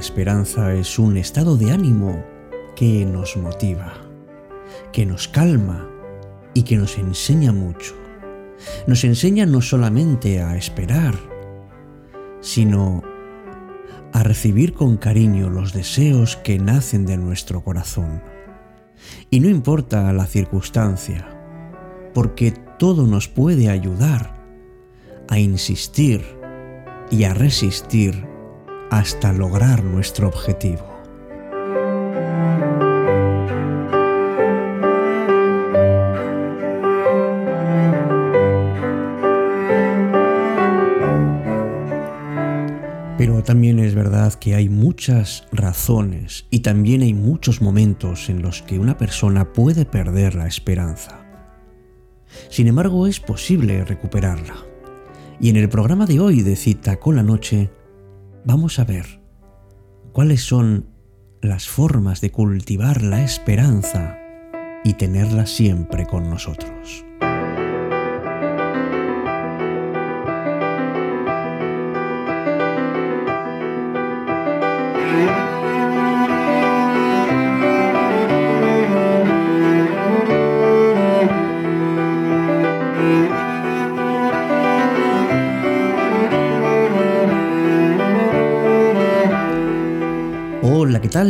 Esperanza es un estado de ánimo que nos motiva, que nos calma y que nos enseña mucho. Nos enseña no solamente a esperar, sino a recibir con cariño los deseos que nacen de nuestro corazón. Y no importa la circunstancia, porque todo nos puede ayudar a insistir y a resistir hasta lograr nuestro objetivo. Pero también es verdad que hay muchas razones y también hay muchos momentos en los que una persona puede perder la esperanza. Sin embargo, es posible recuperarla. Y en el programa de hoy de Cita con la Noche, vamos a ver cuáles son las formas de cultivar la esperanza y tenerla siempre con nosotros.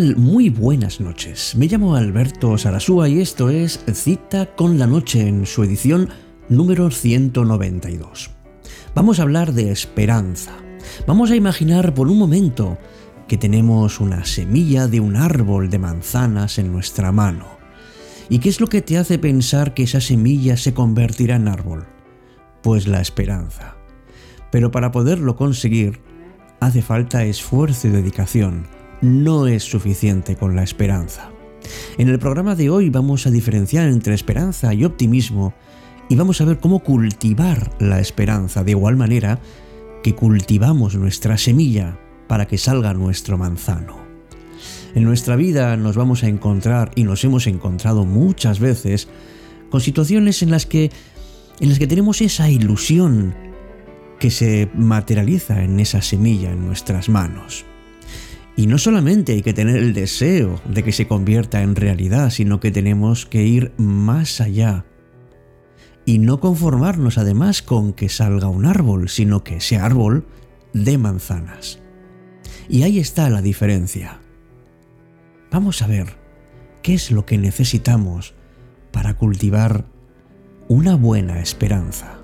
Muy buenas noches. Me llamo Alberto Sarasúa y esto es Cita con la Noche en su edición número 192. Vamos a hablar de esperanza. Vamos a imaginar por un momento que tenemos una semilla de un árbol de manzanas en nuestra mano. ¿Y qué es lo que te hace pensar que esa semilla se convertirá en árbol? Pues la esperanza. Pero para poderlo conseguir, hace falta esfuerzo y dedicación no es suficiente con la esperanza. En el programa de hoy vamos a diferenciar entre esperanza y optimismo y vamos a ver cómo cultivar la esperanza de igual manera que cultivamos nuestra semilla para que salga nuestro manzano. En nuestra vida nos vamos a encontrar y nos hemos encontrado muchas veces con situaciones en las que en las que tenemos esa ilusión que se materializa en esa semilla en nuestras manos. Y no solamente hay que tener el deseo de que se convierta en realidad, sino que tenemos que ir más allá. Y no conformarnos además con que salga un árbol, sino que ese árbol de manzanas. Y ahí está la diferencia. Vamos a ver qué es lo que necesitamos para cultivar una buena esperanza.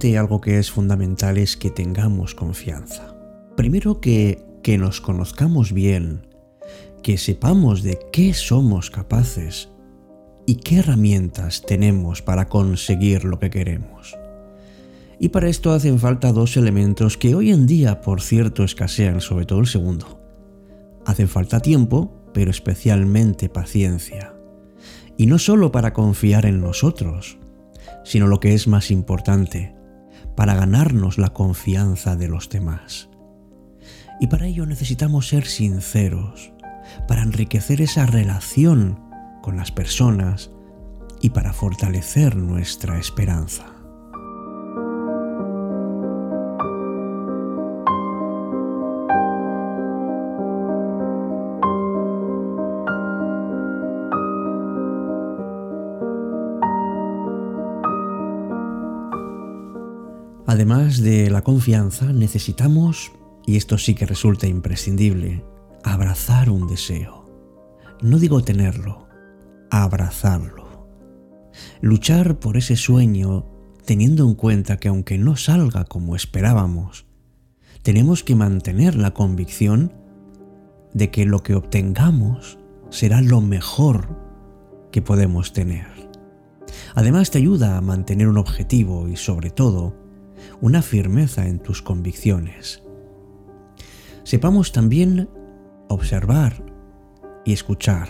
Algo que es fundamental es que tengamos confianza. Primero que, que nos conozcamos bien, que sepamos de qué somos capaces y qué herramientas tenemos para conseguir lo que queremos. Y para esto hacen falta dos elementos que hoy en día, por cierto, escasean, sobre todo el segundo. Hacen falta tiempo, pero especialmente paciencia. Y no solo para confiar en nosotros, sino lo que es más importante, para ganarnos la confianza de los demás. Y para ello necesitamos ser sinceros, para enriquecer esa relación con las personas y para fortalecer nuestra esperanza. Además de la confianza, necesitamos, y esto sí que resulta imprescindible, abrazar un deseo. No digo tenerlo, abrazarlo. Luchar por ese sueño teniendo en cuenta que aunque no salga como esperábamos, tenemos que mantener la convicción de que lo que obtengamos será lo mejor que podemos tener. Además te ayuda a mantener un objetivo y sobre todo una firmeza en tus convicciones. Sepamos también observar y escuchar.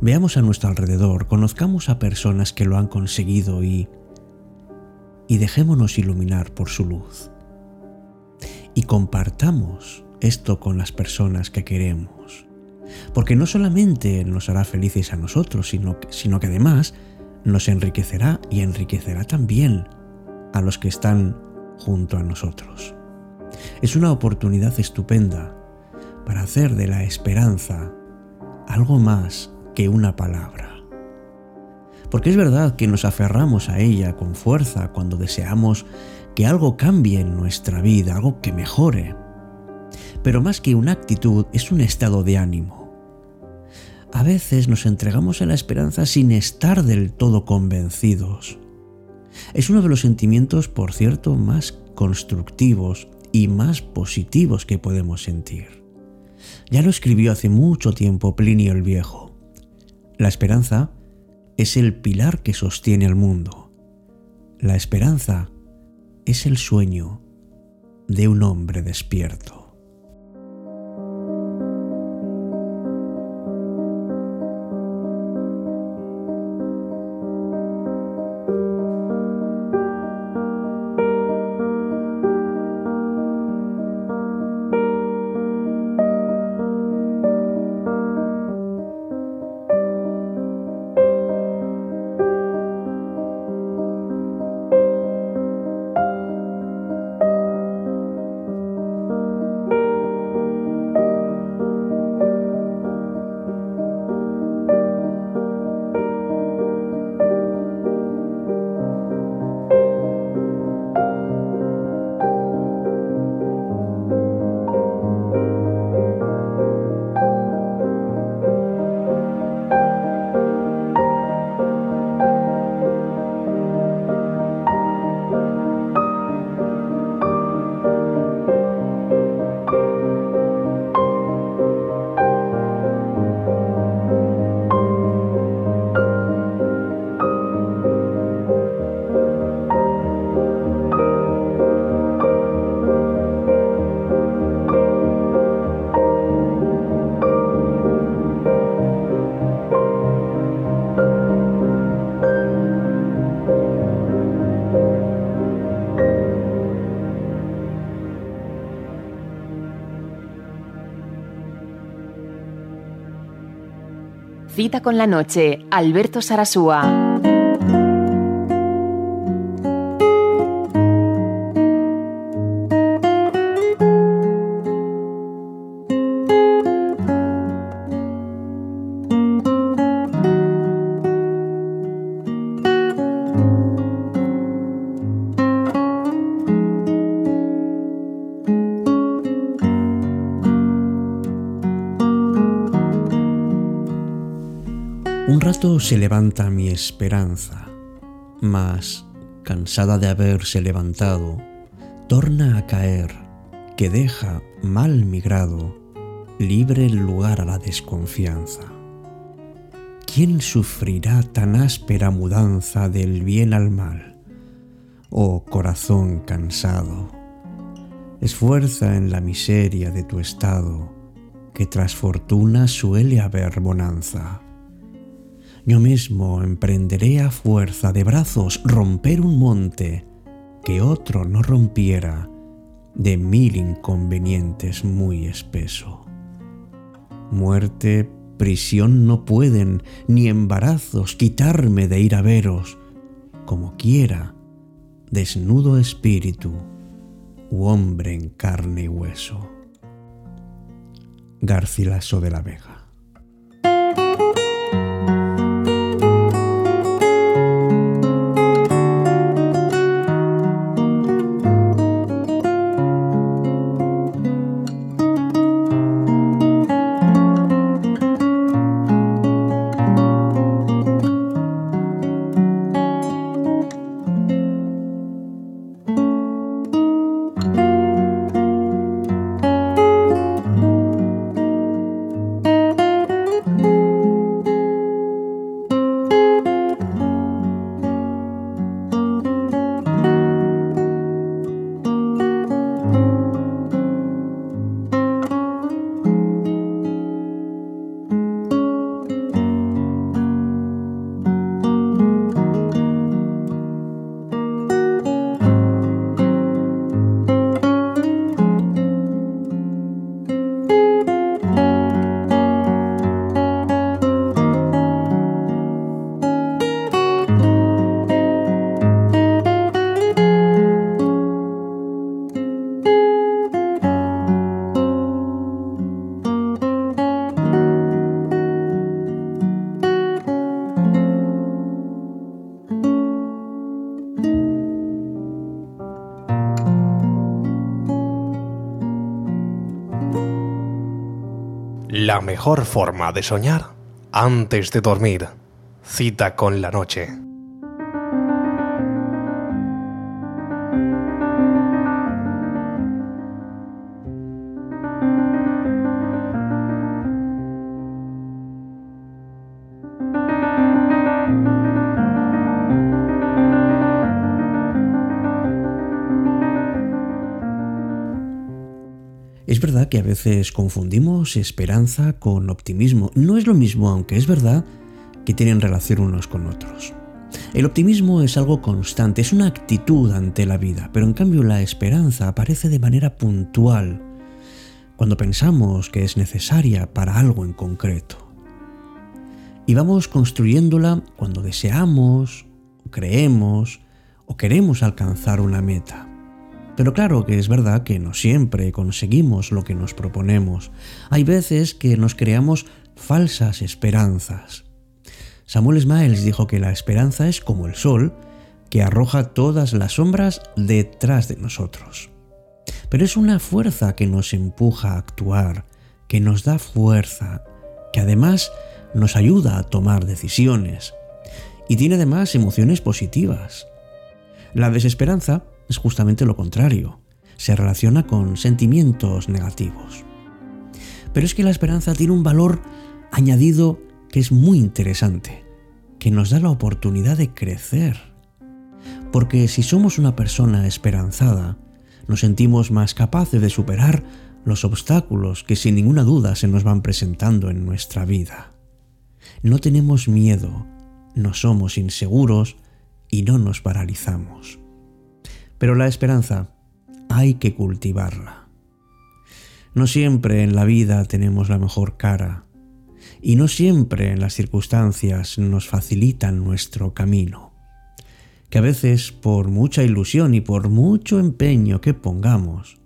Veamos a nuestro alrededor, conozcamos a personas que lo han conseguido y, y dejémonos iluminar por su luz. Y compartamos esto con las personas que queremos. Porque no solamente nos hará felices a nosotros, sino, sino que además nos enriquecerá y enriquecerá también a los que están junto a nosotros. Es una oportunidad estupenda para hacer de la esperanza algo más que una palabra. Porque es verdad que nos aferramos a ella con fuerza cuando deseamos que algo cambie en nuestra vida, algo que mejore. Pero más que una actitud es un estado de ánimo. A veces nos entregamos a la esperanza sin estar del todo convencidos. Es uno de los sentimientos, por cierto, más constructivos y más positivos que podemos sentir. Ya lo escribió hace mucho tiempo Plinio el Viejo. La esperanza es el pilar que sostiene al mundo. La esperanza es el sueño de un hombre despierto. Con la noche, Alberto Sarasúa. Un rato se levanta mi esperanza, mas, cansada de haberse levantado, torna a caer, que deja mal migrado, libre el lugar a la desconfianza. ¿Quién sufrirá tan áspera mudanza del bien al mal? Oh corazón cansado, esfuerza en la miseria de tu estado, que tras fortuna suele haber bonanza yo mismo emprenderé a fuerza de brazos romper un monte que otro no rompiera de mil inconvenientes muy espeso. Muerte, prisión no pueden, ni embarazos quitarme de ir a veros, como quiera, desnudo espíritu u hombre en carne y hueso. Garcilaso de la Vega. Mejor forma de soñar antes de dormir. Cita con la noche. Que a veces confundimos esperanza con optimismo. No es lo mismo, aunque es verdad que tienen relación unos con otros. El optimismo es algo constante, es una actitud ante la vida, pero en cambio la esperanza aparece de manera puntual, cuando pensamos que es necesaria para algo en concreto. Y vamos construyéndola cuando deseamos, creemos, o queremos alcanzar una meta. Pero claro que es verdad que no siempre conseguimos lo que nos proponemos. Hay veces que nos creamos falsas esperanzas. Samuel Smiles dijo que la esperanza es como el sol, que arroja todas las sombras detrás de nosotros. Pero es una fuerza que nos empuja a actuar, que nos da fuerza, que además nos ayuda a tomar decisiones. Y tiene además emociones positivas. La desesperanza es justamente lo contrario. Se relaciona con sentimientos negativos. Pero es que la esperanza tiene un valor añadido que es muy interesante, que nos da la oportunidad de crecer. Porque si somos una persona esperanzada, nos sentimos más capaces de superar los obstáculos que sin ninguna duda se nos van presentando en nuestra vida. No tenemos miedo, no somos inseguros y no nos paralizamos. Pero la esperanza hay que cultivarla. No siempre en la vida tenemos la mejor cara y no siempre las circunstancias nos facilitan nuestro camino. Que a veces por mucha ilusión y por mucho empeño que pongamos,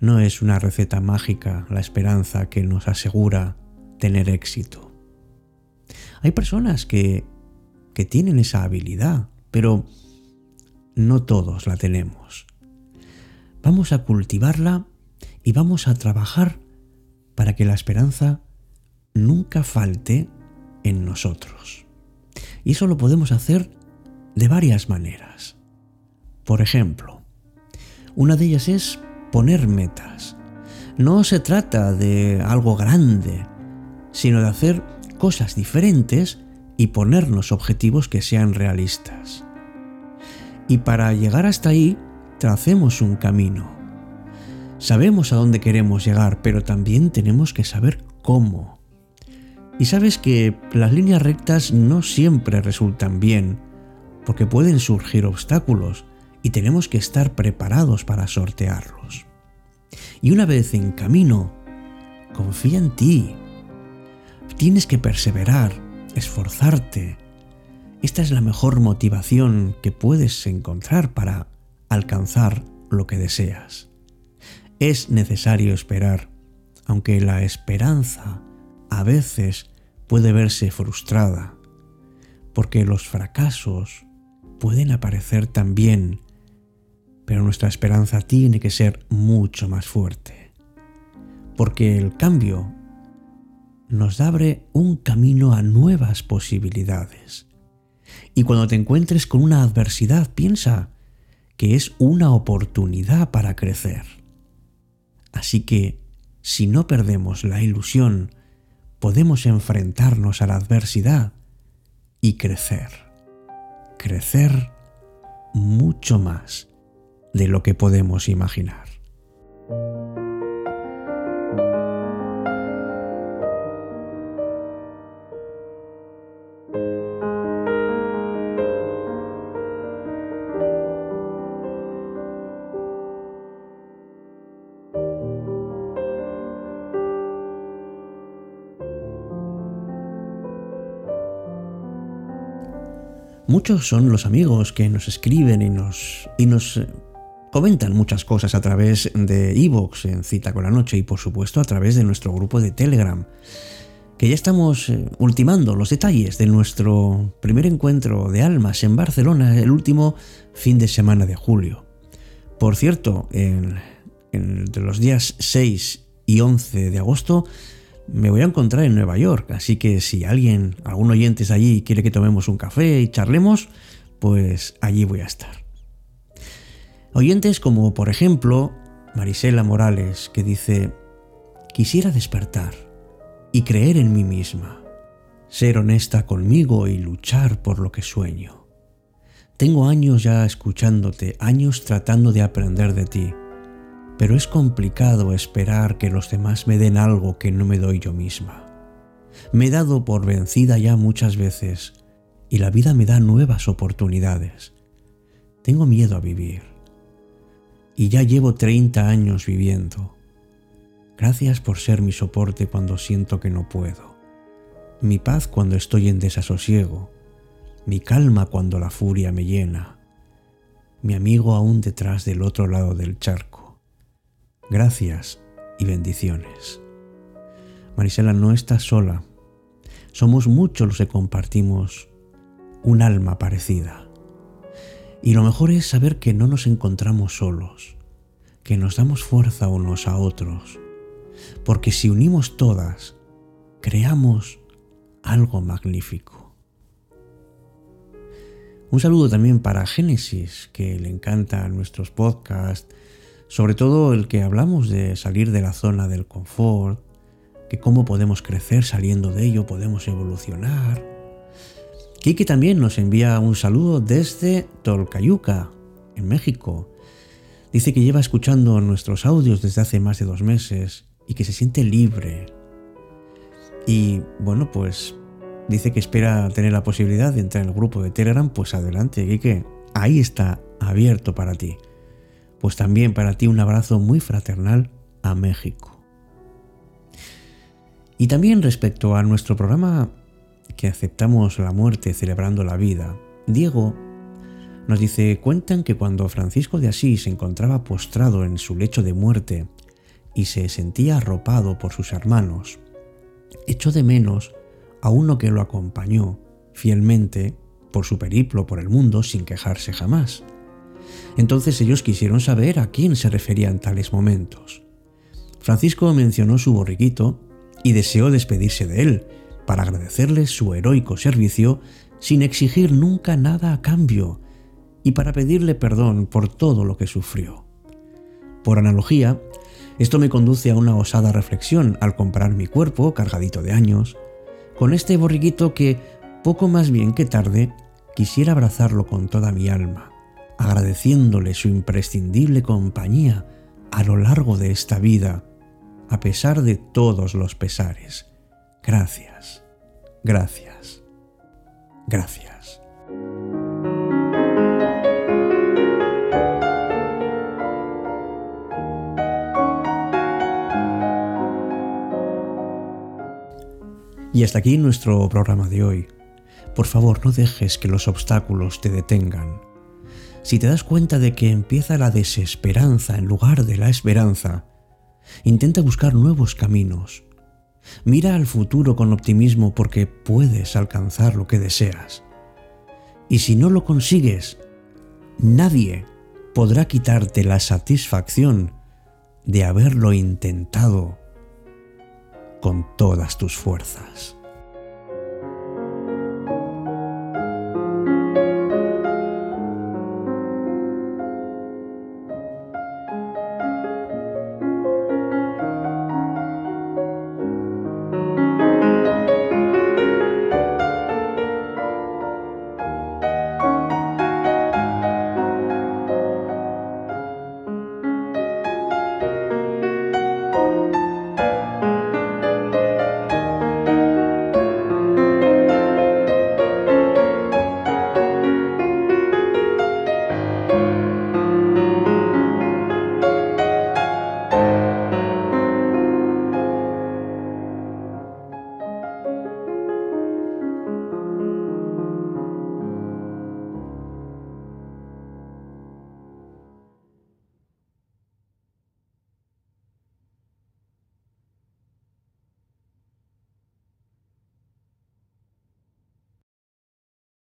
no es una receta mágica la esperanza que nos asegura tener éxito. Hay personas que, que tienen esa habilidad, pero no todos la tenemos. Vamos a cultivarla y vamos a trabajar para que la esperanza nunca falte en nosotros. Y eso lo podemos hacer de varias maneras. Por ejemplo, una de ellas es poner metas. No se trata de algo grande, sino de hacer cosas diferentes y ponernos objetivos que sean realistas. Y para llegar hasta ahí, tracemos un camino. Sabemos a dónde queremos llegar, pero también tenemos que saber cómo. Y sabes que las líneas rectas no siempre resultan bien, porque pueden surgir obstáculos y tenemos que estar preparados para sortearlos. Y una vez en camino, confía en ti. Tienes que perseverar, esforzarte, esta es la mejor motivación que puedes encontrar para alcanzar lo que deseas. Es necesario esperar, aunque la esperanza a veces puede verse frustrada, porque los fracasos pueden aparecer también, pero nuestra esperanza tiene que ser mucho más fuerte, porque el cambio nos abre un camino a nuevas posibilidades y cuando te encuentres con una adversidad, piensa que es una oportunidad para crecer. Así que, si no perdemos la ilusión, podemos enfrentarnos a la adversidad y crecer. Crecer mucho más de lo que podemos imaginar. Muchos son los amigos que nos escriben y nos, y nos eh, comentan muchas cosas a través de Evox en Cita con la Noche y por supuesto a través de nuestro grupo de Telegram. Que ya estamos eh, ultimando los detalles de nuestro primer encuentro de almas en Barcelona el último fin de semana de julio. Por cierto, entre los días 6 y 11 de agosto me voy a encontrar en Nueva York, así que si alguien, algún oyente es allí quiere que tomemos un café y charlemos, pues allí voy a estar. Oyentes como, por ejemplo, Marisela Morales, que dice, quisiera despertar y creer en mí misma, ser honesta conmigo y luchar por lo que sueño. Tengo años ya escuchándote, años tratando de aprender de ti pero es complicado esperar que los demás me den algo que no me doy yo misma. Me he dado por vencida ya muchas veces y la vida me da nuevas oportunidades. Tengo miedo a vivir y ya llevo 30 años viviendo. Gracias por ser mi soporte cuando siento que no puedo, mi paz cuando estoy en desasosiego, mi calma cuando la furia me llena, mi amigo aún detrás del otro lado del charco Gracias y bendiciones. Marisela no está sola. Somos muchos los que compartimos un alma parecida. Y lo mejor es saber que no nos encontramos solos, que nos damos fuerza unos a otros, porque si unimos todas, creamos algo magnífico. Un saludo también para Génesis, que le encanta nuestros podcasts, sobre todo el que hablamos de salir de la zona del confort, que cómo podemos crecer saliendo de ello, podemos evolucionar. Kiki también nos envía un saludo desde Tolcayuca, en México. Dice que lleva escuchando nuestros audios desde hace más de dos meses y que se siente libre. Y bueno, pues dice que espera tener la posibilidad de entrar en el grupo de Telegram, pues adelante, Kike, ahí está abierto para ti pues también para ti un abrazo muy fraternal a México. Y también respecto a nuestro programa que aceptamos la muerte celebrando la vida, Diego nos dice, cuentan que cuando Francisco de Asís se encontraba postrado en su lecho de muerte y se sentía arropado por sus hermanos, echó de menos a uno que lo acompañó fielmente por su periplo por el mundo sin quejarse jamás. Entonces ellos quisieron saber a quién se referían tales momentos. Francisco mencionó su borriquito y deseó despedirse de él para agradecerle su heroico servicio sin exigir nunca nada a cambio y para pedirle perdón por todo lo que sufrió. Por analogía, esto me conduce a una osada reflexión al comparar mi cuerpo, cargadito de años, con este borriquito que, poco más bien que tarde, quisiera abrazarlo con toda mi alma agradeciéndole su imprescindible compañía a lo largo de esta vida, a pesar de todos los pesares. Gracias, gracias, gracias. Y hasta aquí nuestro programa de hoy. Por favor, no dejes que los obstáculos te detengan si te das cuenta de que empieza la desesperanza en lugar de la esperanza, intenta buscar nuevos caminos. Mira al futuro con optimismo porque puedes alcanzar lo que deseas. Y si no lo consigues, nadie podrá quitarte la satisfacción de haberlo intentado con todas tus fuerzas.